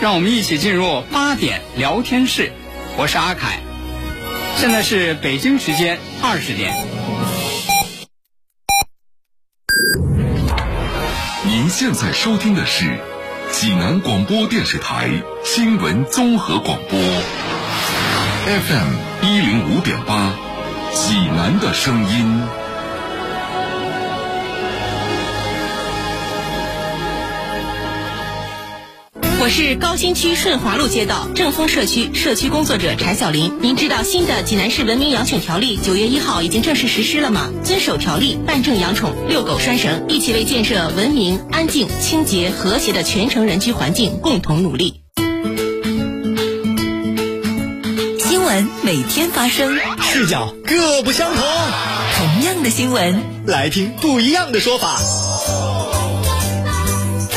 让我们一起进入八点聊天室。我是阿凯，现在是北京时间二十点。您现在收听的是济南广播电视台新闻综合广播，FM 一零五点八，济南的声音。我是高新区顺华路街道正丰社区社区工作者柴小林。您知道新的济南市文明养犬条例九月一号已经正式实施了吗？遵守条例，办证养宠，遛狗拴绳，一起为建设文明、安静、清洁、和谐的全城人居环境共同努力。新闻每天发生，视角各不相同，同样的新闻，来听不一样的说法。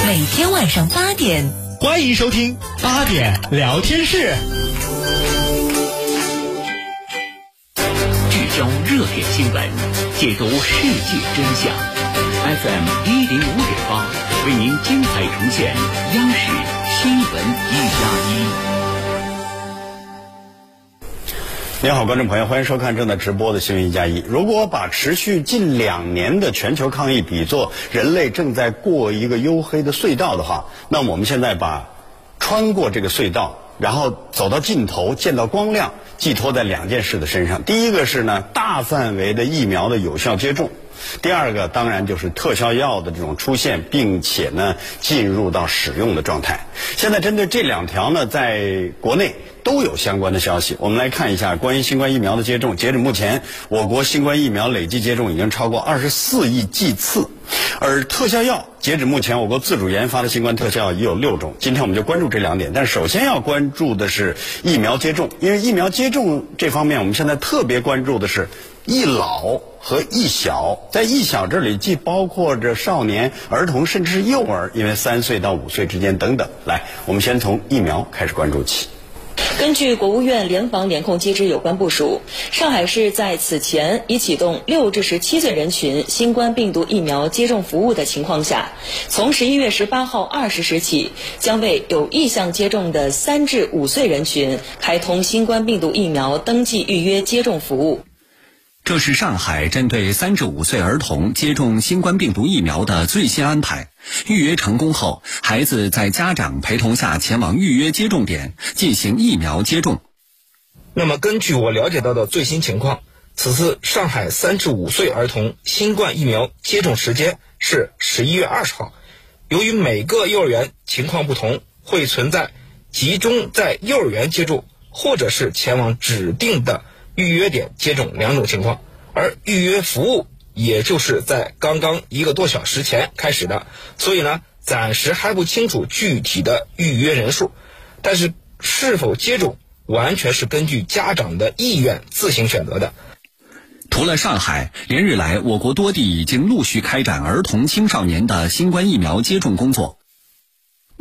每天晚上八点。欢迎收听八点聊天室，聚焦热点新闻，解读世界真相。FM 一零五点八为您精彩呈现央视新闻一加一。你好，观众朋友，欢迎收看正在直播的新闻一加一。如果把持续近两年的全球抗疫比作人类正在过一个黝黑的隧道的话，那我们现在把穿过这个隧道，然后走到尽头，见到光亮，寄托在两件事的身上。第一个是呢，大范围的疫苗的有效接种；第二个当然就是特效药的这种出现，并且呢进入到使用的状态。现在针对这两条呢，在国内。都有相关的消息，我们来看一下关于新冠疫苗的接种。截止目前，我国新冠疫苗累计接种已经超过二十四亿剂次，而特效药，截止目前，我国自主研发的新冠特效已有六种。今天我们就关注这两点，但首先要关注的是疫苗接种，因为疫苗接种这方面，我们现在特别关注的是一老和一小。在一小这里，既包括着少年、儿童，甚至是幼儿，因为三岁到五岁之间等等。来，我们先从疫苗开始关注起。根据国务院联防联控机制有关部署，上海市在此前已启动六至十七岁人群新冠病毒疫苗接种服务的情况下，从十一月十八号二十时起，将为有意向接种的三至五岁人群开通新冠病毒疫苗登记预约接种服务。这是上海针对三至五岁儿童接种新冠病毒疫苗的最新安排。预约成功后，孩子在家长陪同下前往预约接种点进行疫苗接种。那么，根据我了解到的最新情况，此次上海三至五岁儿童新冠疫苗接种时间是十一月二十号。由于每个幼儿园情况不同，会存在集中在幼儿园接种，或者是前往指定的预约点接种两种情况，而预约服务。也就是在刚刚一个多小时前开始的，所以呢，暂时还不清楚具体的预约人数，但是是否接种完全是根据家长的意愿自行选择的。除了上海，连日来我国多地已经陆续开展儿童青少年的新冠疫苗接种工作。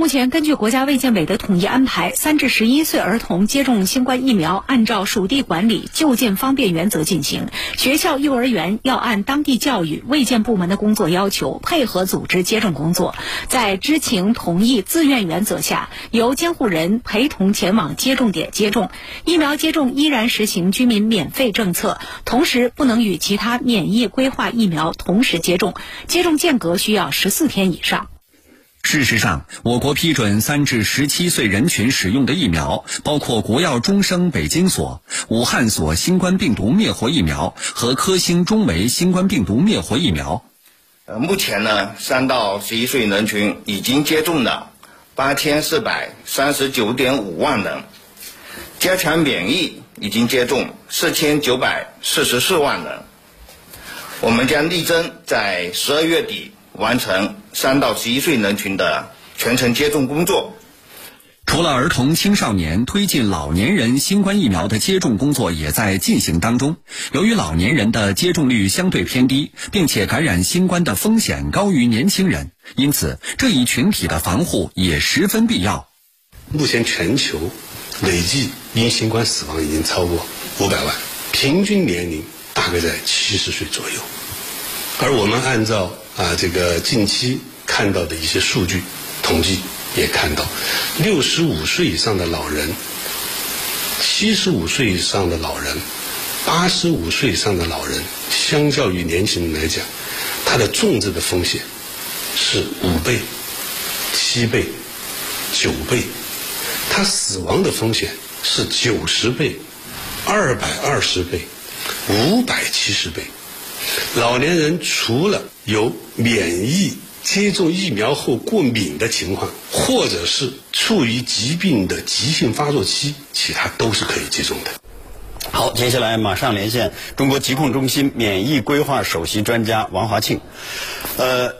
目前，根据国家卫健委的统一安排，三至十一岁儿童接种新冠疫苗按照属地管理、就近方便原则进行。学校、幼儿园要按当地教育、卫健部门的工作要求，配合组织接种工作。在知情同意、自愿原则下，由监护人陪同前往接种点接种。疫苗接种依然实行居民免费政策，同时不能与其他免疫规划疫苗同时接种，接种间隔需要十四天以上。事实上，我国批准三至十七岁人群使用的疫苗，包括国药中生北京所、武汉所新冠病毒灭活疫苗和科兴中维新冠病毒灭活疫苗。呃，目前呢，三到十一岁人群已经接种了八千四百三十九点五万人，加强免疫已经接种四千九百四十四万人。我们将力争在十二月底。完成三到十一岁人群的全程接种工作。除了儿童、青少年，推进老年人新冠疫苗的接种工作也在进行当中。由于老年人的接种率相对偏低，并且感染新冠的风险高于年轻人，因此这一群体的防护也十分必要。目前全球累计因新冠死亡已经超过五百万，平均年龄大概在七十岁左右，而我们按照。啊，这个近期看到的一些数据统计，也看到，六十五岁以上的老人、七十五岁以上的老人、八十五岁以上的老人，相较于年轻人来讲，他的重症的风险是五倍、七倍、九倍，他死亡的风险是九十倍、二百二十倍、五百七十倍。老年人除了有免疫接种疫苗后过敏的情况，或者是处于疾病的急性发作期，其他都是可以接种的。好，接下来马上连线中国疾控中心免疫规划首席专家王华庆。呃，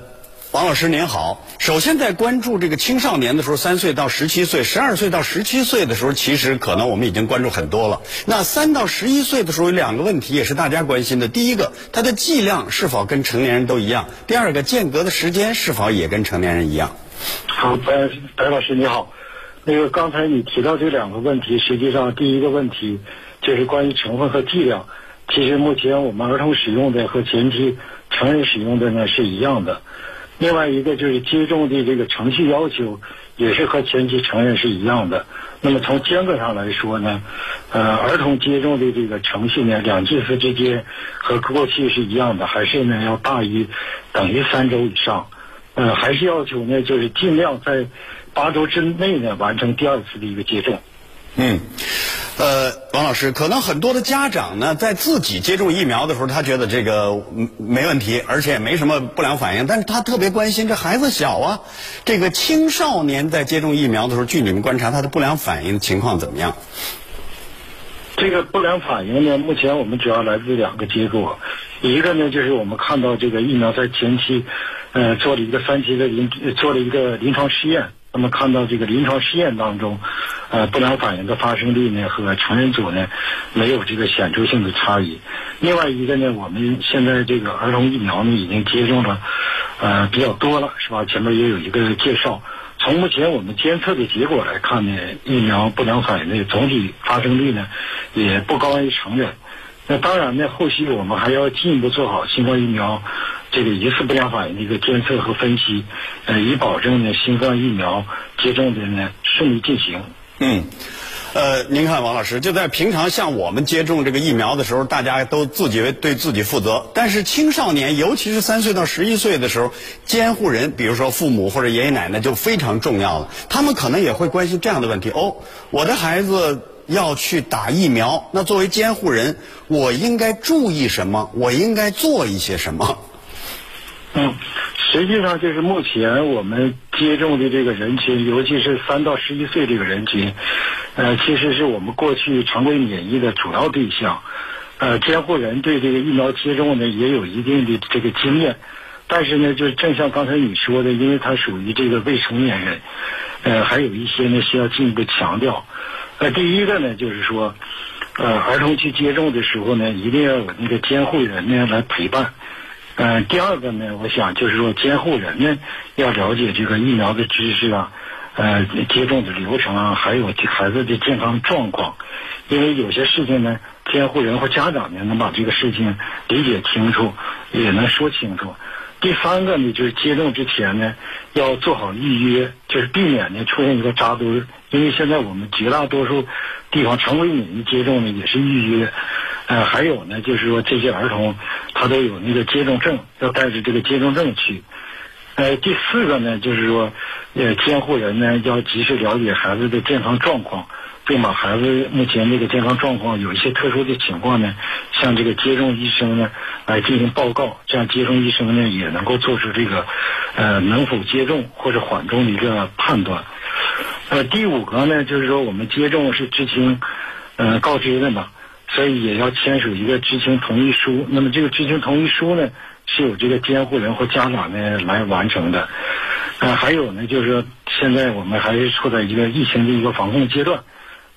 王老师您好。首先，在关注这个青少年的时候，三岁到十七岁、十二岁到十七岁的时候，其实可能我们已经关注很多了。那三到十一岁的时候，有两个问题也是大家关心的。第一个，它的剂量是否跟成年人都一样？第二个，间隔的时间是否也跟成年人一样？好，白白老师你好。那个刚才你提到这两个问题，实际上第一个问题就是关于成分和剂量。其实目前我们儿童使用的和前期成人使用的呢是一样的。另外一个就是接种的这个程序要求，也是和前期成人是一样的。那么从间隔上来说呢，呃，儿童接种的这个程序呢，两剂次之间和过去是一样的，还是呢要大于等于三周以上。呃，还是要求呢，就是尽量在八周之内呢完成第二次的一个接种。嗯。呃，老师，可能很多的家长呢，在自己接种疫苗的时候，他觉得这个没问题，而且也没什么不良反应，但是他特别关心这孩子小啊，这个青少年在接种疫苗的时候，据你们观察，他的不良反应情况怎么样？这个不良反应呢，目前我们主要来自两个结果，一个呢就是我们看到这个疫苗在前期，呃，做了一个三期的临做了一个临床试验。那么看到这个临床试验当中，呃，不良反应的发生率呢和成人组呢没有这个显著性的差异。另外一个呢，我们现在这个儿童疫苗呢已经接种了，呃，比较多了，是吧？前面也有一个介绍。从目前我们监测的结果来看呢，疫苗不良反应的总体发生率呢也不高于成人。那当然呢，后续我们还要进一步做好新冠疫苗。这个疑似不良反应的一个监测和分析，呃，以保证呢新冠疫苗接种的呢顺利进行。嗯，呃，您看王老师，就在平常像我们接种这个疫苗的时候，大家都自己为对自己负责。但是青少年，尤其是三岁到十一岁的时候，监护人，比如说父母或者爷爷奶奶就非常重要了。他们可能也会关心这样的问题：哦，我的孩子要去打疫苗，那作为监护人，我应该注意什么？我应该做一些什么？嗯，实际上就是目前我们接种的这个人群，尤其是三到十一岁这个人群，呃，其实是我们过去常规免疫的主要对象。呃，监护人对这个疫苗接种呢也有一定的这个经验，但是呢，就是正像刚才你说的，因为他属于这个未成年人，呃，还有一些呢需要进一步强调。呃，第一个呢就是说，呃，儿童去接种的时候呢，一定要有那个监护人呢来陪伴。嗯，第二个呢，我想就是说，监护人呢要了解这个疫苗的知识啊，呃，接种的流程啊，还有孩子的健康状况，因为有些事情呢，监护人或家长呢能把这个事情理解清楚，也能说清楚。第三个呢，就是接种之前呢要做好预约，就是避免呢出现一个扎堆儿，因为现在我们绝大多数地方成为免疫接种呢也是预约。呃，还有呢，就是说这些儿童他都有那个接种证，要带着这个接种证去。呃，第四个呢，就是说，呃，监护人呢要及时了解孩子的健康状况，并把孩子目前这个健康状况有一些特殊的情况呢，向这个接种医生呢来进行报告，这样接种医生呢也能够做出这个呃能否接种或者缓冲的一个判断。呃，第五个呢，就是说我们接种是知情呃告知的嘛。所以也要签署一个知情同意书。那么这个知情同意书呢，是由这个监护人或家长呢来完成的。呃，还有呢，就是说现在我们还是处在一个疫情的一个防控阶段。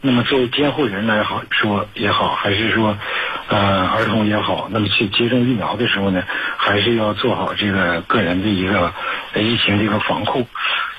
那么作为监护人来好说也好，还是说呃儿童也好，那么去接种疫苗的时候呢，还是要做好这个个人的一个疫情的一个防控。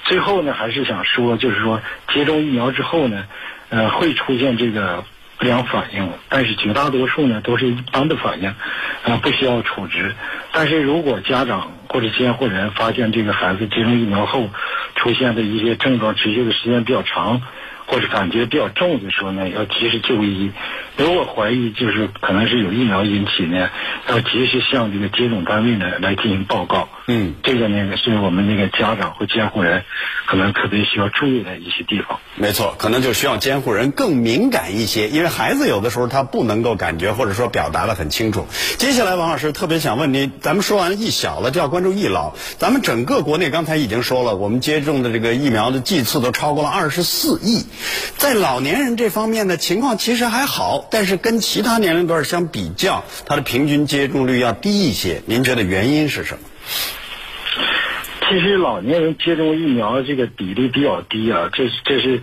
最后呢，还是想说，就是说接种疫苗之后呢，呃，会出现这个。不良反应，但是绝大多数呢都是一般的反应，啊，不需要处置。但是如果家长或者监护人发现这个孩子接种疫苗后出现的一些症状持续的时间比较长，或者感觉比较重的时候呢，要及时就医。如果怀疑就是可能是有疫苗引起呢，要及时向这个接种单位呢来进行报告。嗯，这个呢是我们那个家长或监护人可能特别需要注意的一些地方。没错，可能就需要监护人更敏感一些，因为孩子有的时候他不能够感觉或者说表达的很清楚。接下来，王老师特别想问您，咱们说完一小了，就要关注一老。咱们整个国内刚才已经说了，我们接种的这个疫苗的剂次都超过了二十四亿，在老年人这方面呢，情况其实还好，但是跟其他年龄段相比较，它的平均接种率要低一些。您觉得原因是什么？其实老年人接种疫苗这个比例比较低啊，这这是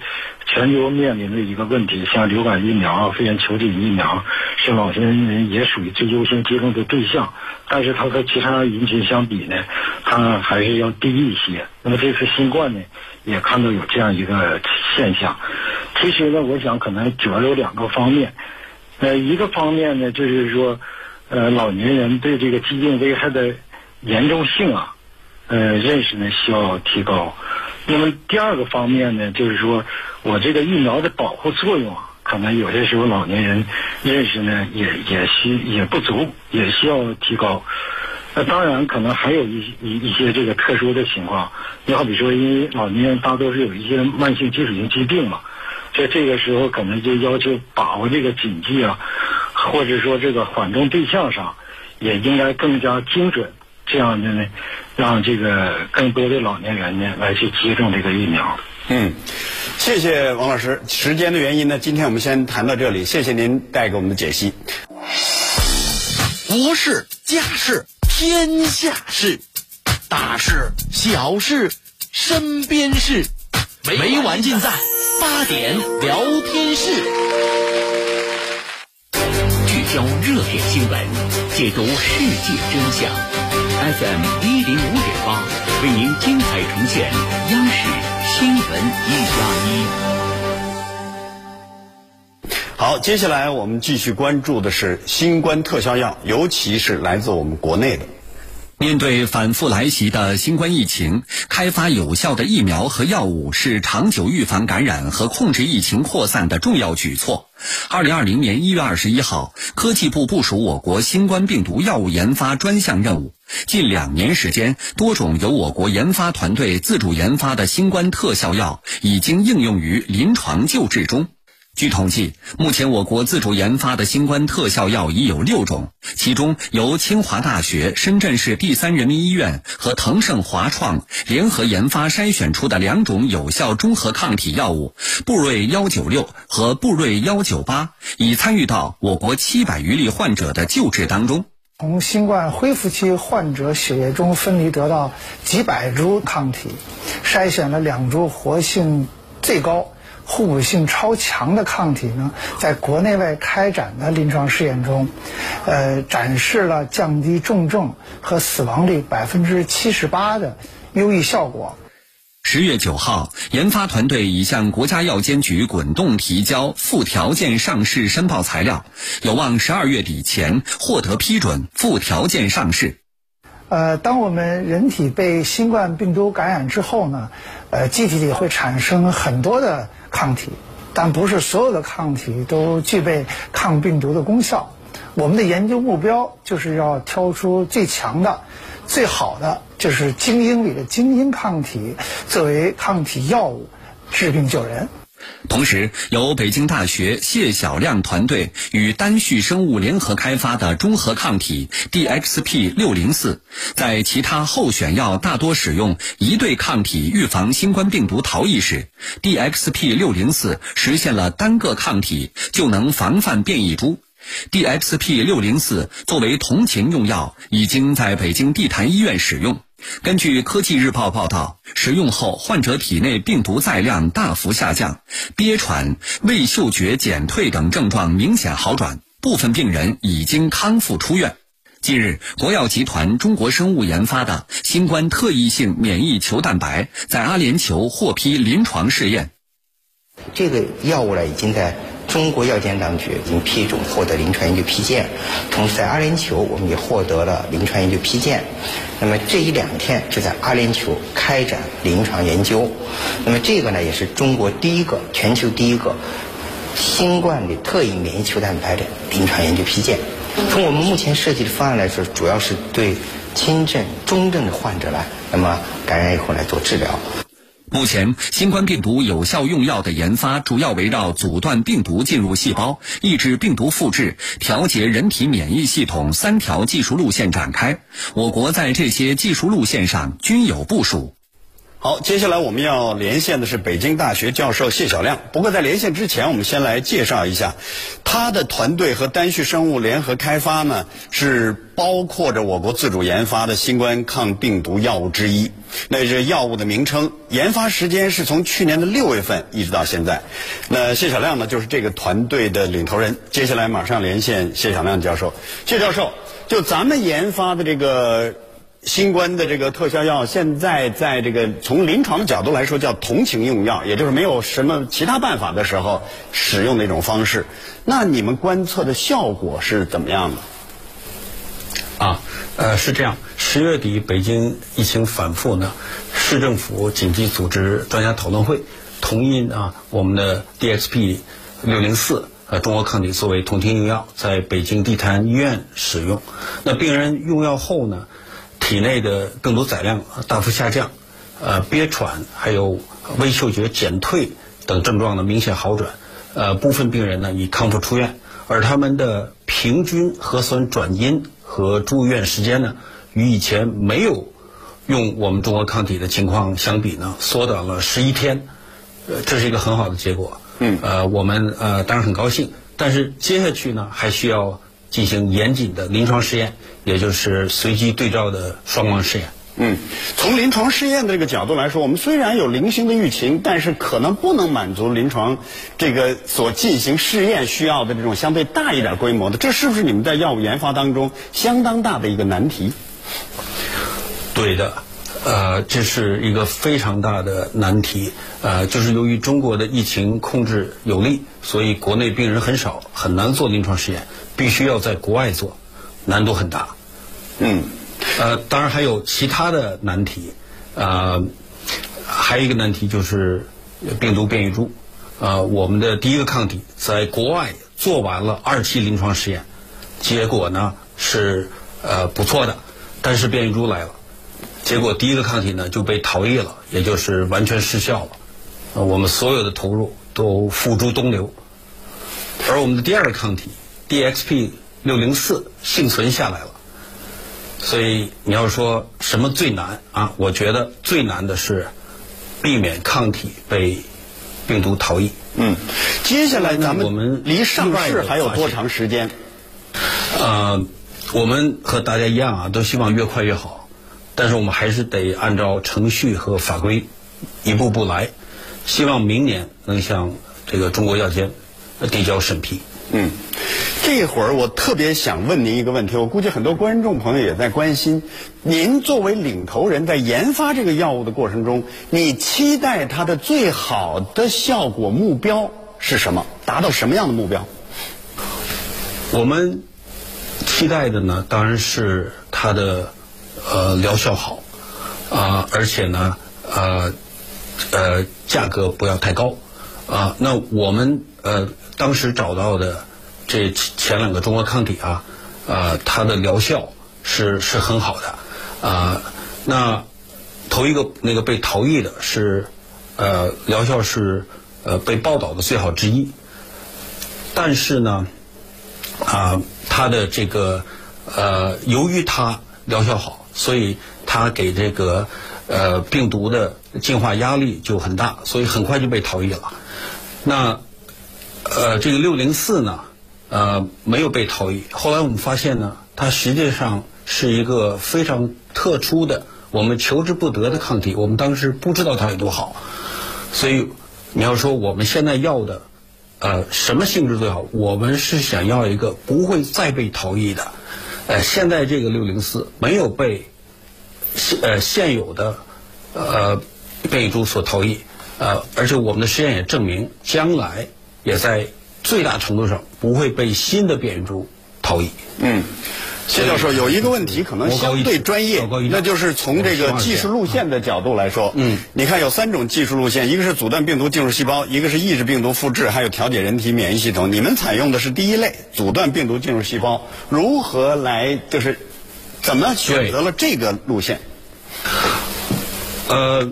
全球面临的一个问题。像流感疫苗、肺炎球菌疫苗，是老年人也属于最优先接种的对象，但是它和其他人群相比呢，它还是要低一些。那么这次新冠呢，也看到有这样一个现象。其实呢，我想可能主要有两个方面。呃，一个方面呢，就是说，呃，老年人对这个疾病危害的严重性啊。呃，认识呢需要提高。那么第二个方面呢，就是说我这个疫苗的保护作用啊，可能有些时候老年人认识呢也也需也不足，也需要提高。那当然可能还有一一一些这个特殊的情况，你好比说，因为老年人大多是有一些慢性基础性疾病嘛，在这个时候可能就要求把握这个谨记啊，或者说这个缓冲对象上，也应该更加精准。这样的呢，让这个更多的老年人呢来去接种这个疫苗。嗯，谢谢王老师。时间的原因呢，今天我们先谈到这里。谢谢您带给我们的解析。国事、家事、天下事，大事、小事、身边事，每晚尽在八点聊天室。聚焦热点新闻，解读世界真相。SM 一零五点八，为您精彩呈现央视新闻一加一。好，接下来我们继续关注的是新冠特效药，尤其是来自我们国内的。面对反复来袭的新冠疫情，开发有效的疫苗和药物是长久预防感染和控制疫情扩散的重要举措。二零二零年一月二十一号，科技部部署我国新冠病毒药物研发专项任务。近两年时间，多种由我国研发团队自主研发的新冠特效药已经应用于临床救治中。据统计，目前我国自主研发的新冠特效药已有六种，其中由清华大学、深圳市第三人民医院和腾盛华创联合研发筛选出的两种有效中和抗体药物布瑞幺九六和布瑞幺九八，已参与到我国七百余例患者的救治当中。从新冠恢复期患者血液中分离得到几百株抗体，筛选了两株活性最高。互补性超强的抗体呢，在国内外开展的临床试验中，呃，展示了降低重症和死亡率百分之七十八的优异效果。十月九号，研发团队已向国家药监局滚动提交附条件上市申报材料，有望十二月底前获得批准附条件上市。呃，当我们人体被新冠病毒感染之后呢，呃，机体里会产生很多的抗体，但不是所有的抗体都具备抗病毒的功效。我们的研究目标就是要挑出最强的、最好的，就是精英里的精英抗体，作为抗体药物治病救人。同时，由北京大学谢晓亮团队与丹旭生物联合开发的中和抗体 DXP 六零四，在其他候选药大多使用一对抗体预防新冠病毒逃逸时，DXP 六零四实现了单个抗体就能防范变异株。DXP 六零四作为同情用药，已经在北京地坛医院使用。根据科技日报报道，使用后患者体内病毒载量大幅下降，憋喘、味嗅觉减退等症状明显好转，部分病人已经康复出院。近日，国药集团中国生物研发的新冠特异性免疫球蛋白在阿联酋获批临床试验。这个药物呢，已经在中国药监当局已经批准获得临床研究批件，同时在阿联酋我们也获得了临床研究批件。那么这一两天就在阿联酋开展临床研究。那么这个呢，也是中国第一个、全球第一个新冠的特异免疫球蛋白的临床研究批件。从我们目前设计的方案来说，主要是对轻症、中症的患者来，那么感染以后来做治疗。目前，新冠病毒有效用药的研发主要围绕阻断病毒进入细胞、抑制病毒复制、调节人体免疫系统三条技术路线展开。我国在这些技术路线上均有部署。好，接下来我们要连线的是北京大学教授谢晓亮。不过在连线之前，我们先来介绍一下他的团队和丹旭生物联合开发呢，是包括着我国自主研发的新冠抗病毒药物之一。那这药物的名称，研发时间是从去年的六月份一直到现在。那谢晓亮呢，就是这个团队的领头人。接下来马上连线谢晓亮教授。谢教授，就咱们研发的这个。新冠的这个特效药，现在在这个从临床的角度来说，叫同情用药，也就是没有什么其他办法的时候使用的一种方式。那你们观测的效果是怎么样的？啊，呃，是这样。十月底北京疫情反复呢，市政府紧急组织专家讨论会，同意啊我们的 DXP 六零四呃中国抗体作为同情用药，在北京地坛医院使用。那病人用药后呢？体内的更多载量大幅下降，呃，憋喘还有微嗅觉减退等症状呢明显好转，呃，部分病人呢已康复出院，而他们的平均核酸转阴和住院时间呢，与以前没有用我们中国抗体的情况相比呢，缩短了十一天，呃，这是一个很好的结果。嗯，呃，我们呃当然很高兴，但是接下去呢还需要进行严谨的临床试验。也就是随机对照的双盲试验。嗯，从临床试验的这个角度来说，我们虽然有零星的疫情，但是可能不能满足临床这个所进行试验需要的这种相对大一点规模的。这是不是你们在药物研发当中相当大的一个难题？对的，呃，这是一个非常大的难题。呃，就是由于中国的疫情控制有力，所以国内病人很少，很难做临床试验，必须要在国外做。难度很大，嗯，呃，当然还有其他的难题，呃，还有一个难题就是病毒变异株，呃，我们的第一个抗体在国外做完了二期临床实验，结果呢是呃不错的，但是变异株来了，结果第一个抗体呢就被逃逸了，也就是完全失效了，呃，我们所有的投入都付诸东流，而我们的第二个抗体 DXP。六零四幸存下来了，所以你要说什么最难啊？我觉得最难的是避免抗体被病毒逃逸。嗯，接下来咱们我们离上市还有多长时间？呃，我们和大家一样啊，都希望越快越好，但是我们还是得按照程序和法规一步步来，希望明年能向这个中国药监递交审批。嗯。这会儿我特别想问您一个问题，我估计很多观众朋友也在关心。您作为领头人，在研发这个药物的过程中，你期待它的最好的效果目标是什么？达到什么样的目标？我们期待的呢，当然是它的呃疗效好啊，而且呢呃呃价格不要太高啊。那我们呃当时找到的。这前两个中国抗体啊，呃，它的疗效是是很好的，啊，那头一个那个被逃逸的是，呃，疗效是呃被报道的最好之一，但是呢，啊，它的这个呃，由于它疗效好，所以它给这个呃病毒的进化压力就很大，所以很快就被逃逸了。那呃，这个六零四呢？呃，没有被逃逸。后来我们发现呢，它实际上是一个非常特殊的、我们求之不得的抗体。我们当时不知道它有多好，所以你要说我们现在要的，呃，什么性质最好？我们是想要一个不会再被逃逸的。呃，现在这个六零四没有被现呃现有的呃变异株所逃逸，呃，而且我们的实验也证明，将来也在。最大程度上不会被新的变异株逃逸。嗯。谢教授有一个问题可能相对专业，那就是从这个技术路线的角度来说，嗯，你看有三种技术路线，一个是阻断病毒进入细胞，一个是抑制病毒复制，还有调节人体免疫系统。你们采用的是第一类，阻断病毒进入细胞，如何来就是怎么选择了这个路线？呃，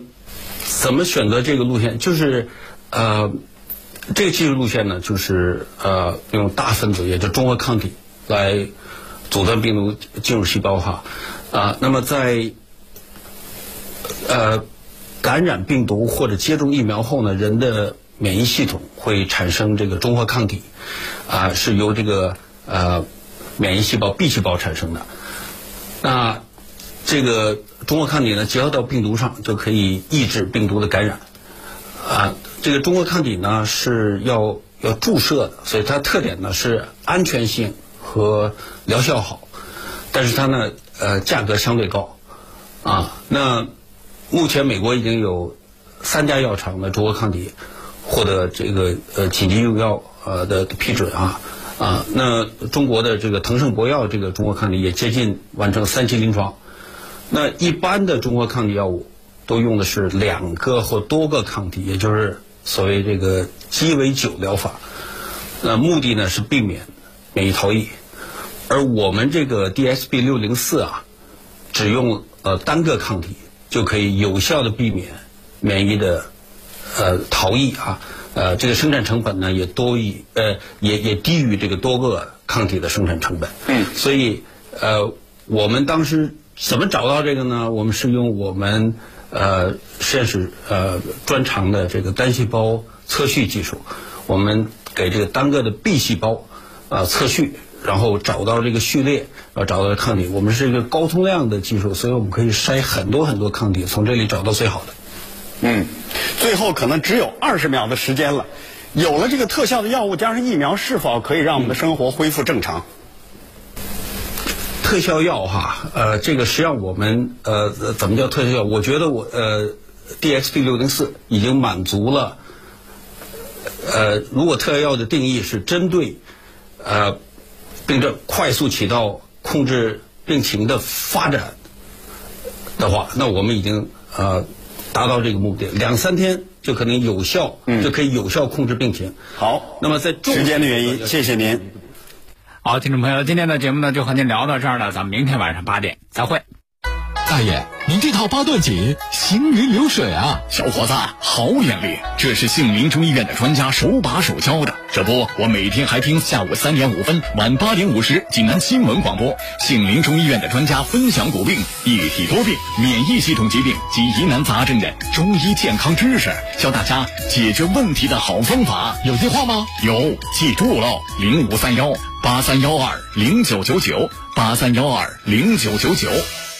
怎么选择这个路线？就是呃，这个技术路线呢，就是呃，用大分子，也就中和抗体来。阻断病毒进入细胞哈，啊，那么在呃感染病毒或者接种疫苗后呢，人的免疫系统会产生这个中和抗体，啊，是由这个呃免疫细胞 B 细胞产生的。那这个中和抗体呢，结合到病毒上就可以抑制病毒的感染。啊，这个中和抗体呢是要要注射的，所以它特点呢是安全性。和疗效好，但是它呢，呃，价格相对高，啊，那目前美国已经有三家药厂的中和抗体获得这个呃紧急用药呃的批准啊，啊，那中国的这个腾盛博药这个中国抗体也接近完成三期临床，那一般的中和抗体药物都用的是两个或多个抗体，也就是所谓这个鸡尾酒疗法，那目的呢是避免免疫逃逸。而我们这个 DSB 六零四啊，只用呃单个抗体就可以有效的避免免疫的呃逃逸啊，呃这个生产成本呢也多于呃也也低于这个多个抗体的生产成本。嗯。所以呃我们当时怎么找到这个呢？我们是用我们呃实验室呃专长的这个单细胞测序技术，我们给这个单个的 B 细胞啊测序。然后找到这个序列，呃找到抗体。我们是一个高通量的技术，所以我们可以筛很多很多抗体，从这里找到最好的。嗯，最后可能只有二十秒的时间了。有了这个特效的药物加上疫苗，是否可以让我们的生活恢复正常？特效药哈，呃，这个实际上我们呃怎么叫特效药？我觉得我呃，DXP 六零四已经满足了。呃，如果特效药的定义是针对呃。病症快速起到控制病情的发展的话，那我们已经呃达到这个目的，两三天就可能有效，就可以有效控制病情。好，那么在时间的原因，谢谢您。好，听众朋友，今天的节目呢就和您聊到这儿了，咱们明天晚上八点再会。大爷，您这套八段锦行云流水啊！小伙子，好眼力，这是杏林中医院的专家手把手教的。这不，我每天还听下午三点五分、晚八点五十济南新闻广播，杏林中医院的专家分享骨病、一体多病、免疫系统疾病及疑难杂症的中医健康知识，教大家解决问题的好方法。有电话吗？有，记住喽，零五三幺八三幺二零九九九八三幺二零九九九。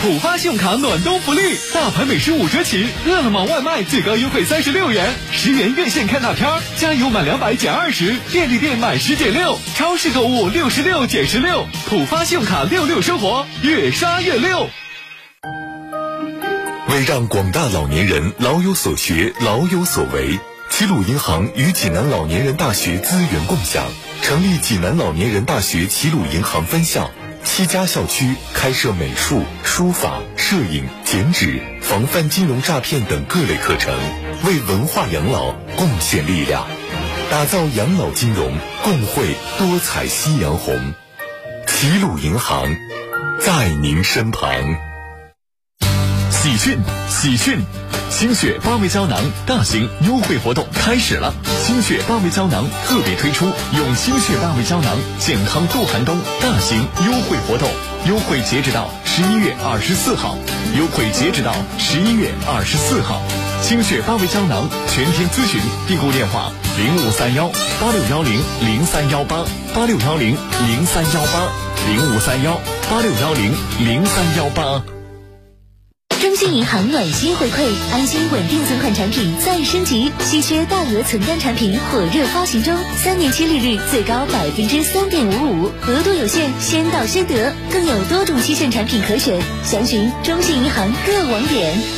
浦发信用卡暖冬福利，大牌美食五折起，饿了么外卖最高优惠三十六元，十元院线看大片儿，加油满两百减二十，便利店满十减六，超市购物六十六减十六，浦发信用卡六六生活，越刷越六。为让广大老年人老有所学、老有所为，齐鲁银行与济南老年人大学资源共享，成立济南老年人大学齐鲁银行分校。七家校区开设美术、书法、摄影、剪纸、防范金融诈骗等各类课程，为文化养老贡献力量，打造养老金融共绘多彩夕阳红。齐鲁银行，在您身旁。喜讯，喜讯！心血八味胶囊大型优惠活动开始了！心血八味胶囊特别推出用心血八味胶囊健康度寒冬大型优惠活动，优惠截止到十一月二十四号，优惠截止到十一月二十四号。心血八味胶囊全天咨询订购电话零五三幺八六幺零零三幺八八六幺零零三幺八零五三幺八六幺零零三幺八。中信银行暖心回馈，安心稳定存款产品再升级，稀缺大额存单产品火热发行中，三年期利率最高百分之三点五五，额度有限，先到先得，更有多种期限产品可选，详询中信银行各网点。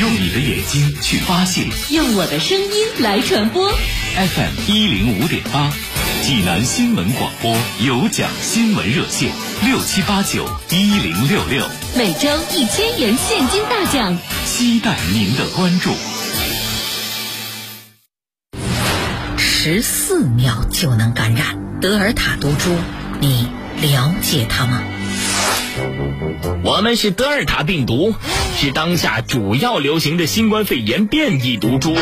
用你的眼睛去发现，用我的声音来传播。FM 一零五点八，济南新闻广播有奖新闻热线六七八九一零六六，每周一千元现金大奖，期待您的关注。十四秒就能感染德尔塔毒株，你了解它吗？我们是德尔塔病毒，是当下主要流行的新冠肺炎变异毒株。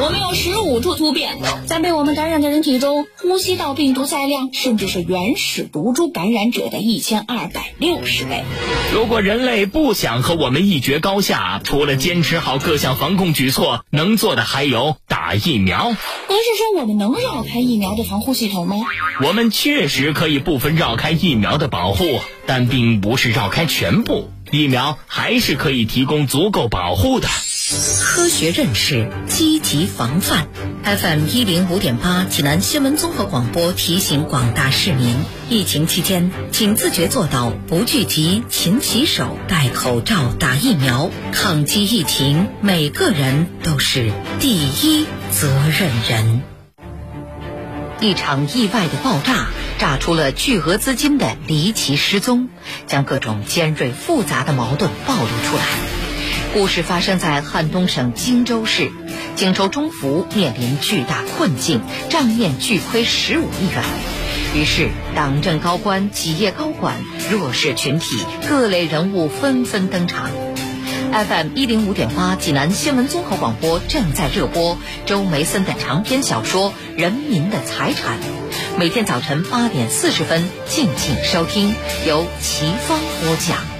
我们有十五处突变，在被我们感染的人体中，呼吸道病毒载量甚至是原始毒株感染者的一千二百六十倍。如果人类不想和我们一决高下，除了坚持好各项防控举措，能做的还有打疫苗。您是说我们能绕开疫苗的防护系统吗？我们确实可以部分绕开疫苗的保护，但并不是绕开全部。疫苗还是可以提供足够保护的。科学认识，积极防范。FM 一零五点八，济南新闻综合广播提醒广大市民：疫情期间，请自觉做到不聚集、勤洗手、戴口罩、打疫苗。抗击疫情，每个人都是第一责任人。一场意外的爆炸，炸出了巨额资金的离奇失踪，将各种尖锐复杂的矛盾暴露出来。故事发生在汉东省荆州市，荆州中福面临巨大困境，账面巨亏十五亿元。于是，党政高官、企业高管、弱势群体、各类人物纷纷登场。FM 一零五点八，济南新闻综合广播正在热播周梅森的长篇小说《人民的财产》，每天早晨八点四十分，敬请收听，由齐芳播讲。